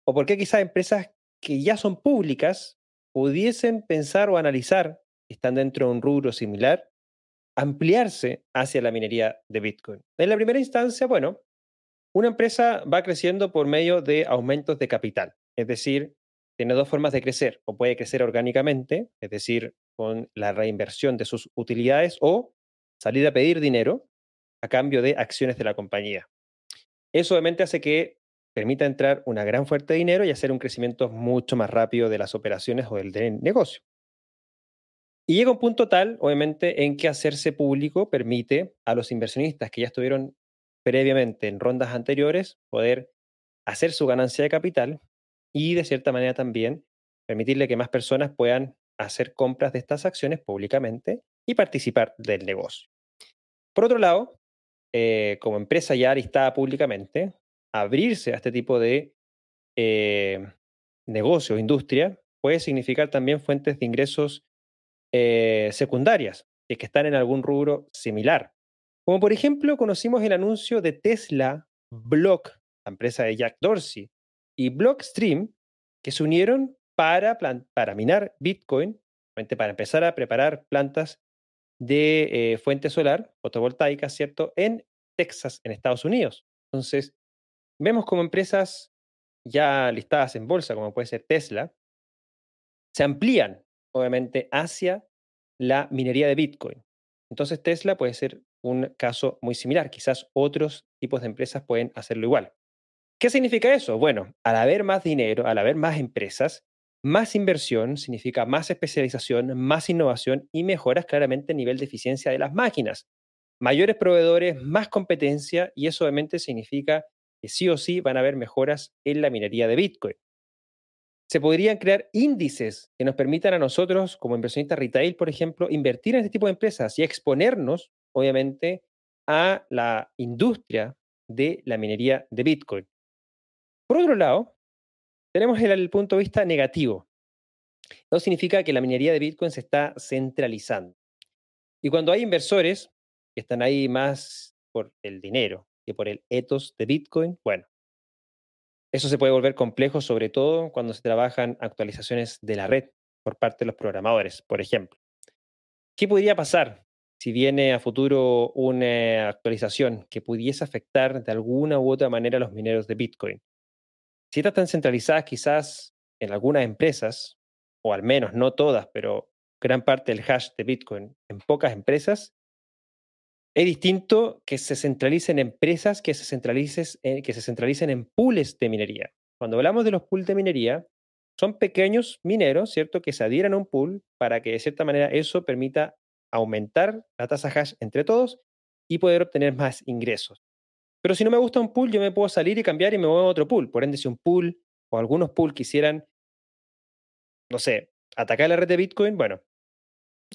¿O por qué quizás empresas que ya son públicas pudiesen pensar o analizar, están dentro de un rubro similar, ampliarse hacia la minería de Bitcoin? En la primera instancia, bueno, una empresa va creciendo por medio de aumentos de capital, es decir, tiene dos formas de crecer, o puede crecer orgánicamente, es decir, con la reinversión de sus utilidades, o salir a pedir dinero a cambio de acciones de la compañía. Eso obviamente hace que permita entrar una gran fuerte de dinero y hacer un crecimiento mucho más rápido de las operaciones o del negocio. Y llega un punto tal, obviamente, en que hacerse público permite a los inversionistas que ya estuvieron previamente en rondas anteriores poder hacer su ganancia de capital y de cierta manera también permitirle que más personas puedan hacer compras de estas acciones públicamente y participar del negocio. Por otro lado, eh, como empresa ya listada públicamente, abrirse a este tipo de eh, negocio o industria puede significar también fuentes de ingresos eh, secundarias, que están en algún rubro similar. Como por ejemplo, conocimos el anuncio de Tesla, Block, la empresa de Jack Dorsey, y Blockstream, que se unieron para, para minar Bitcoin, para empezar a preparar plantas de eh, fuente solar fotovoltaica, ¿cierto?, en Texas, en Estados Unidos. Entonces, vemos como empresas ya listadas en bolsa, como puede ser Tesla, se amplían, obviamente, hacia la minería de Bitcoin. Entonces, Tesla puede ser un caso muy similar. Quizás otros tipos de empresas pueden hacerlo igual. ¿Qué significa eso? Bueno, al haber más dinero, al haber más empresas, más inversión significa más especialización, más innovación y mejoras claramente el nivel de eficiencia de las máquinas. Mayores proveedores, más competencia y eso obviamente significa que sí o sí van a haber mejoras en la minería de Bitcoin. Se podrían crear índices que nos permitan a nosotros, como inversionistas retail, por ejemplo, invertir en este tipo de empresas y exponernos, obviamente, a la industria de la minería de Bitcoin. Por otro lado, tenemos el, punto de vista negativo. Eso significa que la minería de Bitcoin se está centralizando. Y cuando hay inversores que están ahí más por el dinero que por el ethos de Bitcoin, bueno, eso se puede volver complejo, sobre todo cuando se trabajan actualizaciones de la red por parte de los programadores, por ejemplo. ¿Qué podría pasar si viene a futuro una actualización que pudiese afectar de alguna u otra manera a los mineros de Bitcoin? Si estas están centralizadas quizás en algunas empresas, o al menos no todas, pero gran parte del hash de Bitcoin en pocas empresas, es distinto que se centralicen empresas que se, centralicen, eh, que se centralicen en pools de minería. Cuando hablamos de los pools de minería, son pequeños mineros, ¿cierto?, que se adhieren a un pool para que de cierta manera eso permita aumentar la tasa hash entre todos y poder obtener más ingresos. Pero si no me gusta un pool, yo me puedo salir y cambiar y me voy a otro pool. Por ende, si un pool o algunos pools quisieran, no sé, atacar la red de Bitcoin, bueno,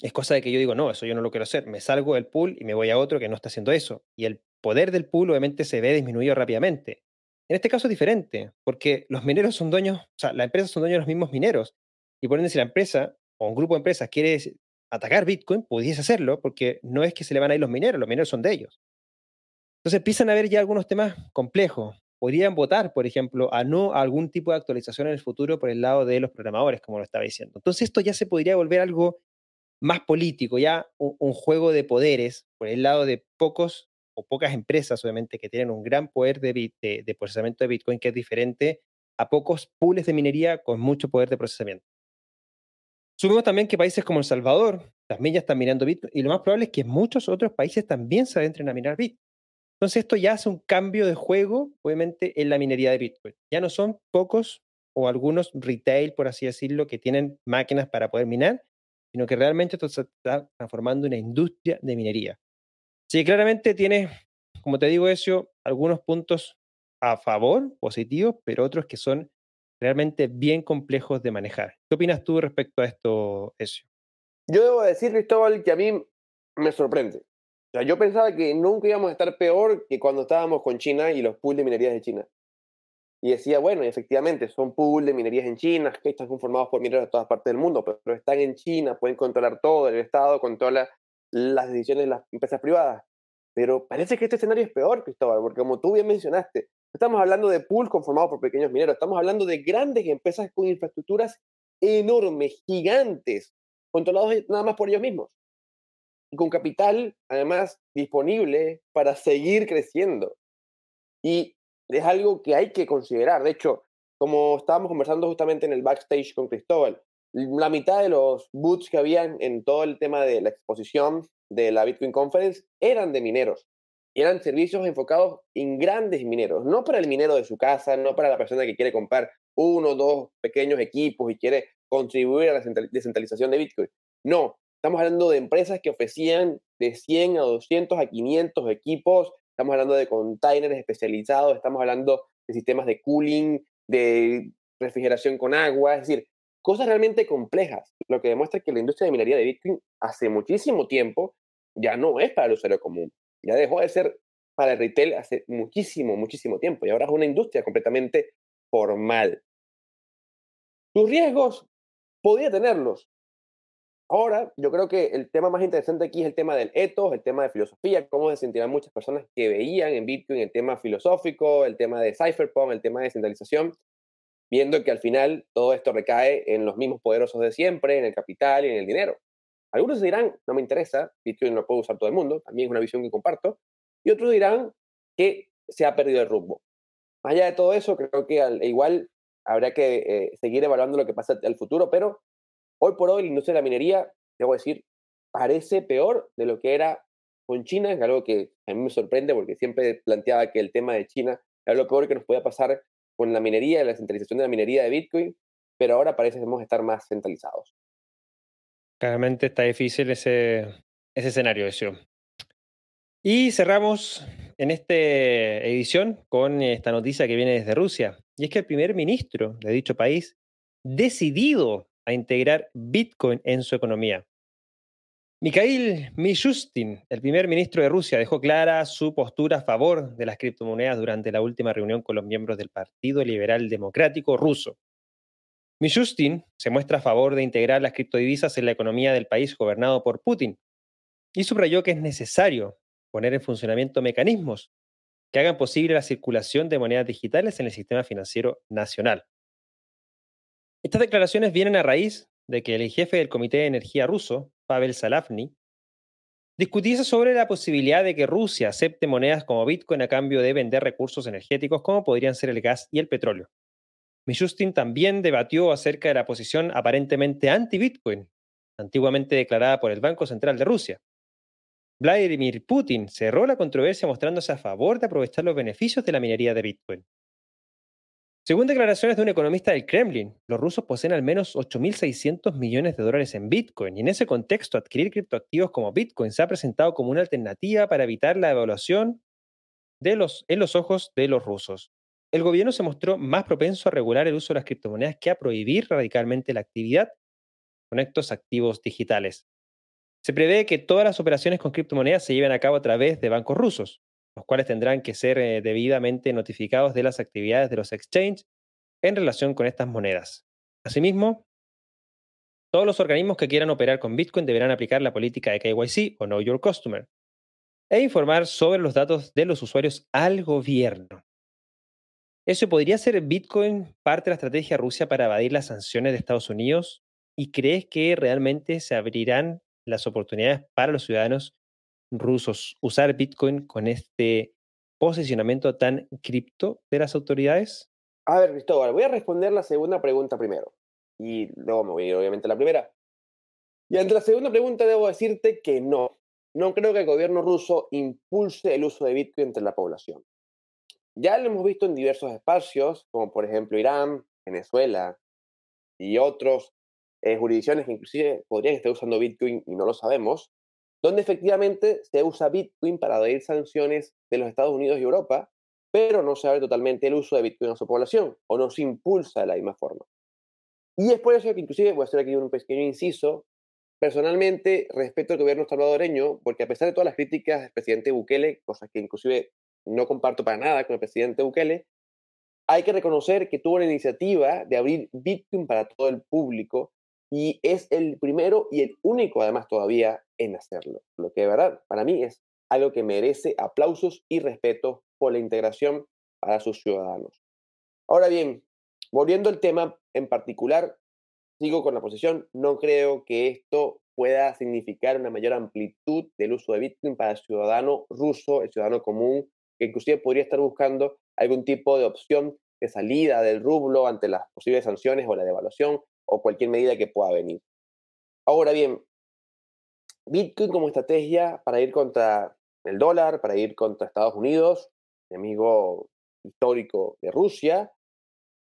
es cosa de que yo digo, no, eso yo no lo quiero hacer. Me salgo del pool y me voy a otro que no está haciendo eso. Y el poder del pool obviamente se ve disminuido rápidamente. En este caso es diferente, porque los mineros son dueños, o sea, las empresas son dueños de los mismos mineros. Y por ende, si la empresa o un grupo de empresas quiere atacar Bitcoin, pudiese hacerlo, porque no es que se le van a ir los mineros, los mineros son de ellos. Entonces empiezan a haber ya algunos temas complejos. Podrían votar, por ejemplo, a no algún tipo de actualización en el futuro por el lado de los programadores, como lo estaba diciendo. Entonces esto ya se podría volver algo más político, ya un, juego de poderes por el lado de pocos o pocas empresas, obviamente, que tienen un gran poder de, procesamiento de Bitcoin que es diferente a pocos pools de minería con mucho poder de procesamiento. Subimos también que países como El Salvador también ya están minando Bitcoin y lo más probable es que muchos otros países también se adentren a minar Bitcoin. Entonces esto ya hace un cambio de juego, obviamente, en la minería de Bitcoin. Ya no son pocos o algunos retail, por así decirlo, que tienen máquinas para poder minar, sino que realmente esto se está transformando en una industria de minería. Sí, claramente tiene, como te digo, eso, algunos puntos a favor, positivos, pero otros que son realmente bien complejos de manejar. ¿Qué opinas tú respecto a esto, Ezio? Yo debo decir, Cristóbal, que a mí me sorprende. O sea, yo pensaba que nunca íbamos a estar peor que cuando estábamos con China y los pools de minerías de China. Y decía, bueno, efectivamente, son pools de minerías en China, que están conformados por mineros de todas partes del mundo, pero están en China, pueden controlar todo, el Estado controla las decisiones de las empresas privadas. Pero parece que este escenario es peor, Cristóbal, porque como tú bien mencionaste, estamos hablando de pools conformados por pequeños mineros, estamos hablando de grandes empresas con infraestructuras enormes, gigantes, controlados nada más por ellos mismos. Y con capital, además, disponible para seguir creciendo. Y es algo que hay que considerar. De hecho, como estábamos conversando justamente en el backstage con Cristóbal, la mitad de los boots que habían en todo el tema de la exposición de la Bitcoin Conference eran de mineros. Eran servicios enfocados en grandes mineros, no para el minero de su casa, no para la persona que quiere comprar uno o dos pequeños equipos y quiere contribuir a la descentralización de Bitcoin. No, estamos hablando de empresas que ofrecían de 100 a 200 a 500 equipos estamos hablando de containers especializados, estamos hablando de sistemas de cooling, de refrigeración con agua, es decir, cosas realmente complejas, lo que demuestra que la industria de minería de Bitcoin hace muchísimo tiempo ya no es para el usuario común, ya dejó de ser para el retail hace muchísimo, muchísimo tiempo y ahora es una industria completamente formal. Sus riesgos podría tenerlos, Ahora, yo creo que el tema más interesante aquí es el tema del ethos, el tema de filosofía, cómo se sentirán muchas personas que veían en Bitcoin el tema filosófico, el tema de cypherpunk, el tema de descentralización, viendo que al final todo esto recae en los mismos poderosos de siempre, en el capital y en el dinero. Algunos dirán, no me interesa, Bitcoin lo puede usar todo el mundo, también es una visión que comparto, y otros dirán que se ha perdido el rumbo. Más allá de todo eso, creo que al, igual habrá que eh, seguir evaluando lo que pasa al futuro, pero Hoy por hoy la industria de la minería, debo decir, parece peor de lo que era con China, es algo que a mí me sorprende porque siempre planteaba que el tema de China era lo peor que nos podía pasar con la minería la centralización de la minería de Bitcoin, pero ahora parece que debemos estar más centralizados. Claramente está difícil ese, ese escenario, eso. Y cerramos en esta edición con esta noticia que viene desde Rusia, y es que el primer ministro de dicho país, decidido a integrar Bitcoin en su economía. Mikhail Mishustin, el primer ministro de Rusia, dejó clara su postura a favor de las criptomonedas durante la última reunión con los miembros del Partido Liberal Democrático ruso. Mishustin se muestra a favor de integrar las criptodivisas en la economía del país gobernado por Putin y subrayó que es necesario poner en funcionamiento mecanismos que hagan posible la circulación de monedas digitales en el sistema financiero nacional. Estas declaraciones vienen a raíz de que el jefe del Comité de Energía ruso, Pavel Salafny, discutiese sobre la posibilidad de que Rusia acepte monedas como Bitcoin a cambio de vender recursos energéticos como podrían ser el gas y el petróleo. Mishustin también debatió acerca de la posición aparentemente anti-Bitcoin, antiguamente declarada por el Banco Central de Rusia. Vladimir Putin cerró la controversia mostrándose a favor de aprovechar los beneficios de la minería de Bitcoin. Según declaraciones de un economista del Kremlin, los rusos poseen al menos 8.600 millones de dólares en Bitcoin y en ese contexto adquirir criptoactivos como Bitcoin se ha presentado como una alternativa para evitar la los, en los ojos de los rusos. El gobierno se mostró más propenso a regular el uso de las criptomonedas que a prohibir radicalmente la actividad con estos activos digitales. Se prevé que todas las operaciones con criptomonedas se lleven a cabo a través de bancos rusos, los cuales tendrán que ser eh, debidamente notificados de las actividades de los exchanges en relación con estas monedas. Asimismo, todos los organismos que quieran operar con Bitcoin deberán aplicar la política de KYC o Know Your Customer e informar sobre los datos de los usuarios al gobierno. ¿Eso podría ser Bitcoin parte de la estrategia rusa para evadir las sanciones de Estados Unidos? ¿Y crees que realmente se abrirán las oportunidades para los ciudadanos rusos usar Bitcoin con este posicionamiento tan cripto de las autoridades? A ver, Cristóbal, voy a responder la segunda pregunta primero. Y luego me voy a ir, obviamente, a la primera. Y ante la segunda pregunta debo decirte que no. No creo que el gobierno ruso impulse el uso de Bitcoin entre la población. Ya lo hemos visto en diversos espacios, como por ejemplo Irán, Venezuela y otros eh, jurisdicciones que inclusive podrían estar usando Bitcoin y no lo sabemos, donde efectivamente se usa Bitcoin para evadir sanciones de los Estados Unidos y Europa, pero no se abre totalmente el uso de Bitcoin a su población o no se impulsa de la misma forma. Y es por eso que inclusive voy a hacer aquí un pequeño inciso. Personalmente respeto al gobierno salvadoreño porque a pesar de todas las críticas del presidente Bukele, cosas que inclusive no comparto para nada con el presidente Bukele, hay que reconocer que tuvo la iniciativa de abrir Bitcoin para todo el público y es el primero y el único además todavía en hacerlo. Lo que de verdad para mí es algo que merece aplausos y respeto por la integración para sus ciudadanos. Ahora bien, volviendo al tema en particular, sigo con la posición, no creo que esto pueda significar una mayor amplitud del uso de Bitcoin para el ciudadano ruso, el ciudadano común, que inclusive podría estar buscando algún tipo de opción de salida del rublo ante las posibles sanciones o la devaluación o cualquier medida que pueda venir. Ahora bien, Bitcoin como estrategia para ir contra el dólar, para ir contra Estados Unidos, enemigo histórico de Rusia.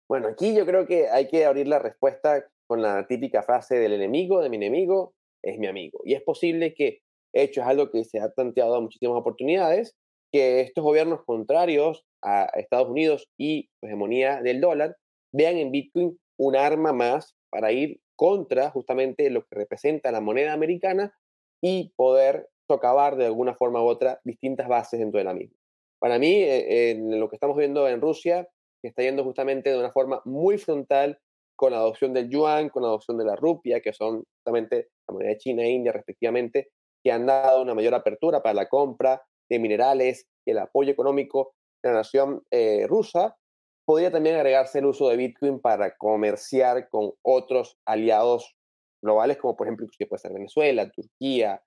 Bueno, aquí yo creo que hay que abrir la respuesta con la típica frase del enemigo de mi enemigo es mi amigo. Y es posible que, hecho, es algo que se ha planteado muchísimas oportunidades, que estos gobiernos contrarios a Estados Unidos y su hegemonía del dólar vean en Bitcoin un arma más para ir contra justamente lo que representa la moneda americana y poder socavar de alguna forma u otra distintas bases dentro de la misma. Para mí, eh, en lo que estamos viendo en Rusia, que está yendo justamente de una forma muy frontal con la adopción del yuan, con la adopción de la rupia, que son justamente la moneda de China e India respectivamente, que han dado una mayor apertura para la compra de minerales y el apoyo económico de la nación eh, rusa, podría también agregarse el uso de Bitcoin para comerciar con otros aliados globales, como por ejemplo que puede ser Venezuela, Turquía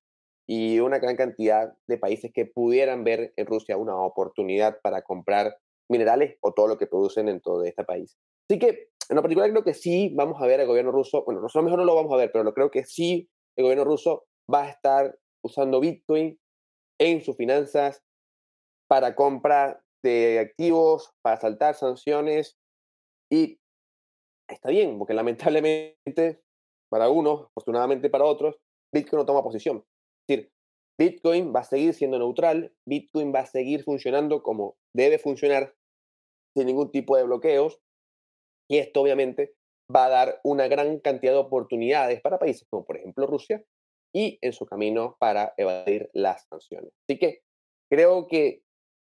y una gran cantidad de países que pudieran ver en Rusia una oportunidad para comprar minerales o todo lo que producen en todo este país. Así que, en lo particular, creo que sí vamos a ver al gobierno ruso, bueno, nosotros mejor no lo vamos a ver, pero lo creo que sí el gobierno ruso va a estar usando Bitcoin en sus finanzas para compra de activos, para saltar sanciones y está bien, porque lamentablemente para unos, afortunadamente para otros, Bitcoin no toma posición. Es decir, Bitcoin va a seguir siendo neutral, Bitcoin va a seguir funcionando como debe funcionar sin ningún tipo de bloqueos y esto obviamente va a dar una gran cantidad de oportunidades para países como por ejemplo Rusia y en su camino para evadir las sanciones. Así que creo que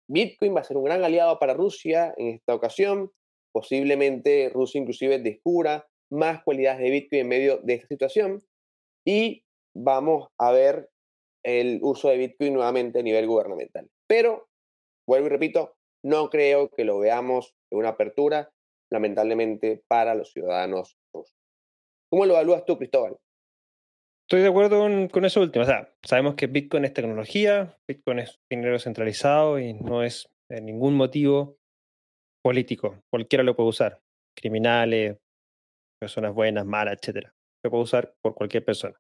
Bitcoin va a ser un gran aliado para Rusia en esta ocasión. Posiblemente Rusia inclusive descubra más cualidades de Bitcoin en medio de esta situación y vamos a ver el uso de Bitcoin nuevamente a nivel gubernamental. Pero, vuelvo y repito, no creo que lo veamos en una apertura, lamentablemente, para los ciudadanos rusos. ¿Cómo lo evalúas tú, Cristóbal? Estoy de acuerdo con, eso último. Sabemos que Bitcoin es tecnología, Bitcoin es dinero centralizado y no es ningún motivo político. Cualquiera lo puede usar. Criminales, personas buenas, malas, etcétera. Se puede usar por cualquier persona.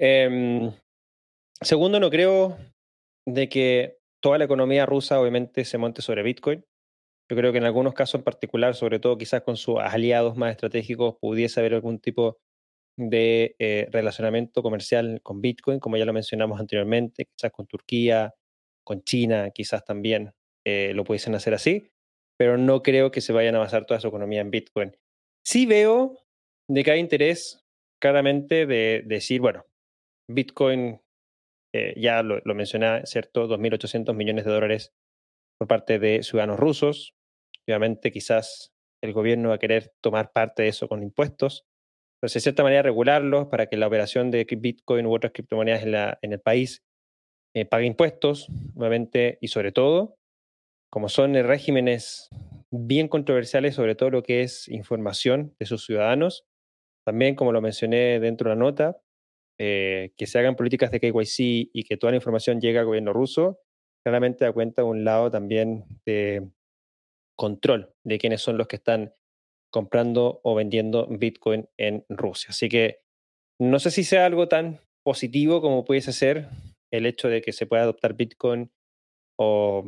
Em, segundo, no creo de que toda la economía rusa obviamente se monte sobre Bitcoin. Yo creo que en algunos casos en particular, sobre todo quizás con sus aliados más estratégicos, pudiese haber algún tipo de eh, relacionamiento comercial con Bitcoin, como ya lo mencionamos anteriormente, quizás con Turquía, con China, quizás también eh, lo pudiesen hacer así, pero no creo que se vayan a basar toda su economía en Bitcoin. Sí veo de que hay interés claramente de, decir, bueno, Bitcoin, eh, ya lo, lo mencioné, ¿cierto? 2.800 millones de dólares por parte de ciudadanos rusos. Obviamente quizás el gobierno va a querer tomar parte de eso con impuestos. Entonces, de cierta manera, regularlos para que la operación de Bitcoin u otras criptomonedas en, la, en el país eh, pague impuestos, obviamente, y sobre todo, como son regímenes bien controversiales sobre todo lo que es información de sus ciudadanos, también, como lo mencioné dentro de la nota, eh, que se hagan políticas de KYC y que toda la información llegue al gobierno ruso, claramente da cuenta de un lado también de control de quiénes son los que están comprando o vendiendo Bitcoin en Rusia. Así que no sé si sea algo tan positivo como pudiese ser el hecho de que se pueda adoptar Bitcoin o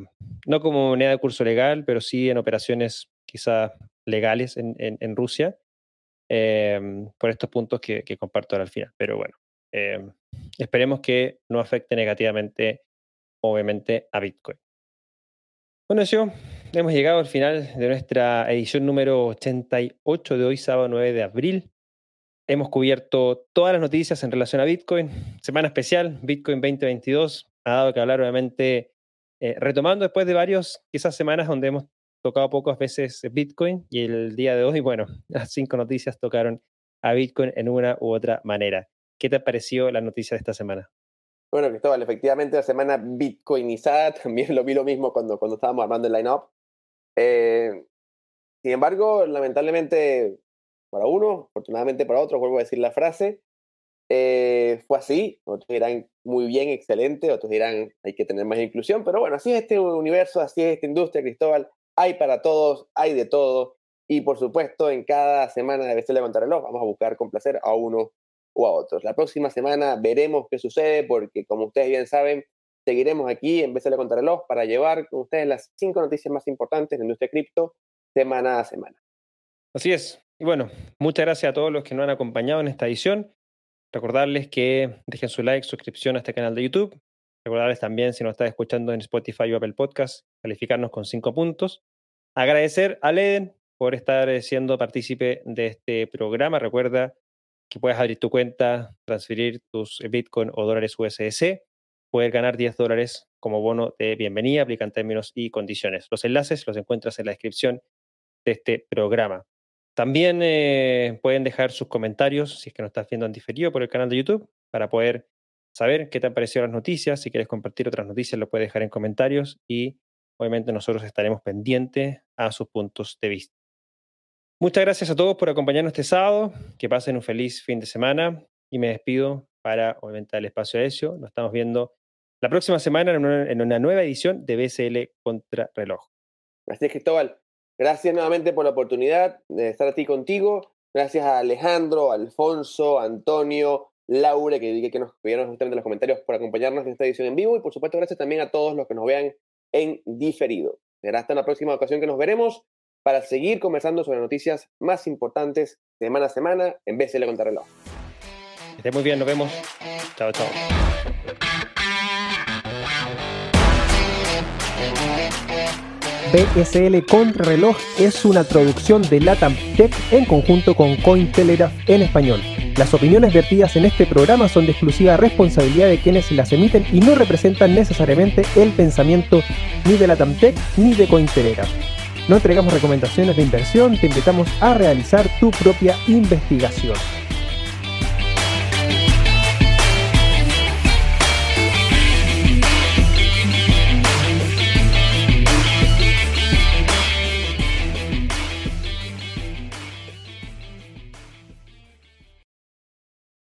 no como moneda de curso legal, pero sí en operaciones quizás legales en, en, Rusia em, por estos puntos que, comparto ahora al final. Pero bueno, em, esperemos que no afecte negativamente, obviamente, a Bitcoin. Bueno, yo hemos llegado al final de nuestra edición número 88 de hoy, sábado 9 de abril. Hemos cubierto todas las noticias en relación a Bitcoin. Semana especial, Bitcoin 2022. Ha dado que hablar, obviamente, eh, retomando después de varios, quizás semanas donde hemos tocado pocas veces Bitcoin y el día de hoy, bueno, las cinco noticias tocaron a Bitcoin en una u otra manera. ¿Qué te pareció la noticia de esta semana? Bueno, Cristóbal, efectivamente la semana bitcoinizada, también lo vi lo mismo cuando, cuando estábamos armando el line-up. Eh, sin embargo, lamentablemente para uno, afortunadamente para otro, vuelvo a decir la frase, eh, fue así. Otros dirán muy bien, excelente, otros dirán hay que tener más inclusión, pero bueno, así es este universo, así es esta industria, Cristóbal. Hay para todos, hay de todo. Y por supuesto, en cada semana de BC Levantar vamos a buscar complacer a uno o a otros. La próxima semana veremos qué sucede, porque como ustedes bien saben, seguiremos aquí en BC Levantar Reloj para llevar con ustedes las cinco noticias más importantes de la industria cripto semana a semana. Así es. Y bueno, muchas gracias a todos los que nos han acompañado en esta edición. Recordarles que dejen su like, suscripción a este canal de YouTube. Recordarles también, si nos está escuchando en Spotify o Apple Podcast, calificarnos con cinco puntos. Agradecer a Leden por estar eh, siendo partícipe de este programa. Recuerda que puedes abrir tu cuenta, transferir tus Bitcoin o dólares USDC, poder ganar 10 dólares como bono de bienvenida, aplican términos y condiciones. Los enlaces los encuentras en la descripción de este programa. También eh, pueden dejar sus comentarios si es que nos estás viendo en diferido por el canal de YouTube para poder saber qué te han parecido las noticias. Si quieres compartir otras noticias, lo puedes dejar en comentarios y obviamente nosotros estaremos pendientes a sus puntos de vista. Muchas gracias a todos por acompañarnos este sábado. Que pasen un feliz fin de semana y me despido para obviamente el espacio de eso. Nos estamos viendo la próxima semana en una, en una nueva edición de BCL Contra Reloj. Gracias, Cristóbal. Gracias nuevamente por la oportunidad de estar aquí contigo. Gracias a Alejandro, Alfonso, Antonio, Laura, que, que nos pidieron justamente en los comentarios por acompañarnos en esta edición en vivo. Y por supuesto, gracias también a todos los que nos vean en diferido. Será hasta la próxima ocasión que nos veremos para seguir conversando sobre noticias más importantes semana a semana en vez de Contrarreloj. Esté muy bien, nos vemos. Chao, chao. BSL Contrarreloj es una traducción de Latam Tech en conjunto con Cointelegraph en español. Las opiniones vertidas en este programa son de exclusiva responsabilidad de quienes las emiten y no representan necesariamente el pensamiento ni de Latam Tech ni de Cointelegraph. No entregamos recomendaciones de inversión, te invitamos a realizar tu propia investigación.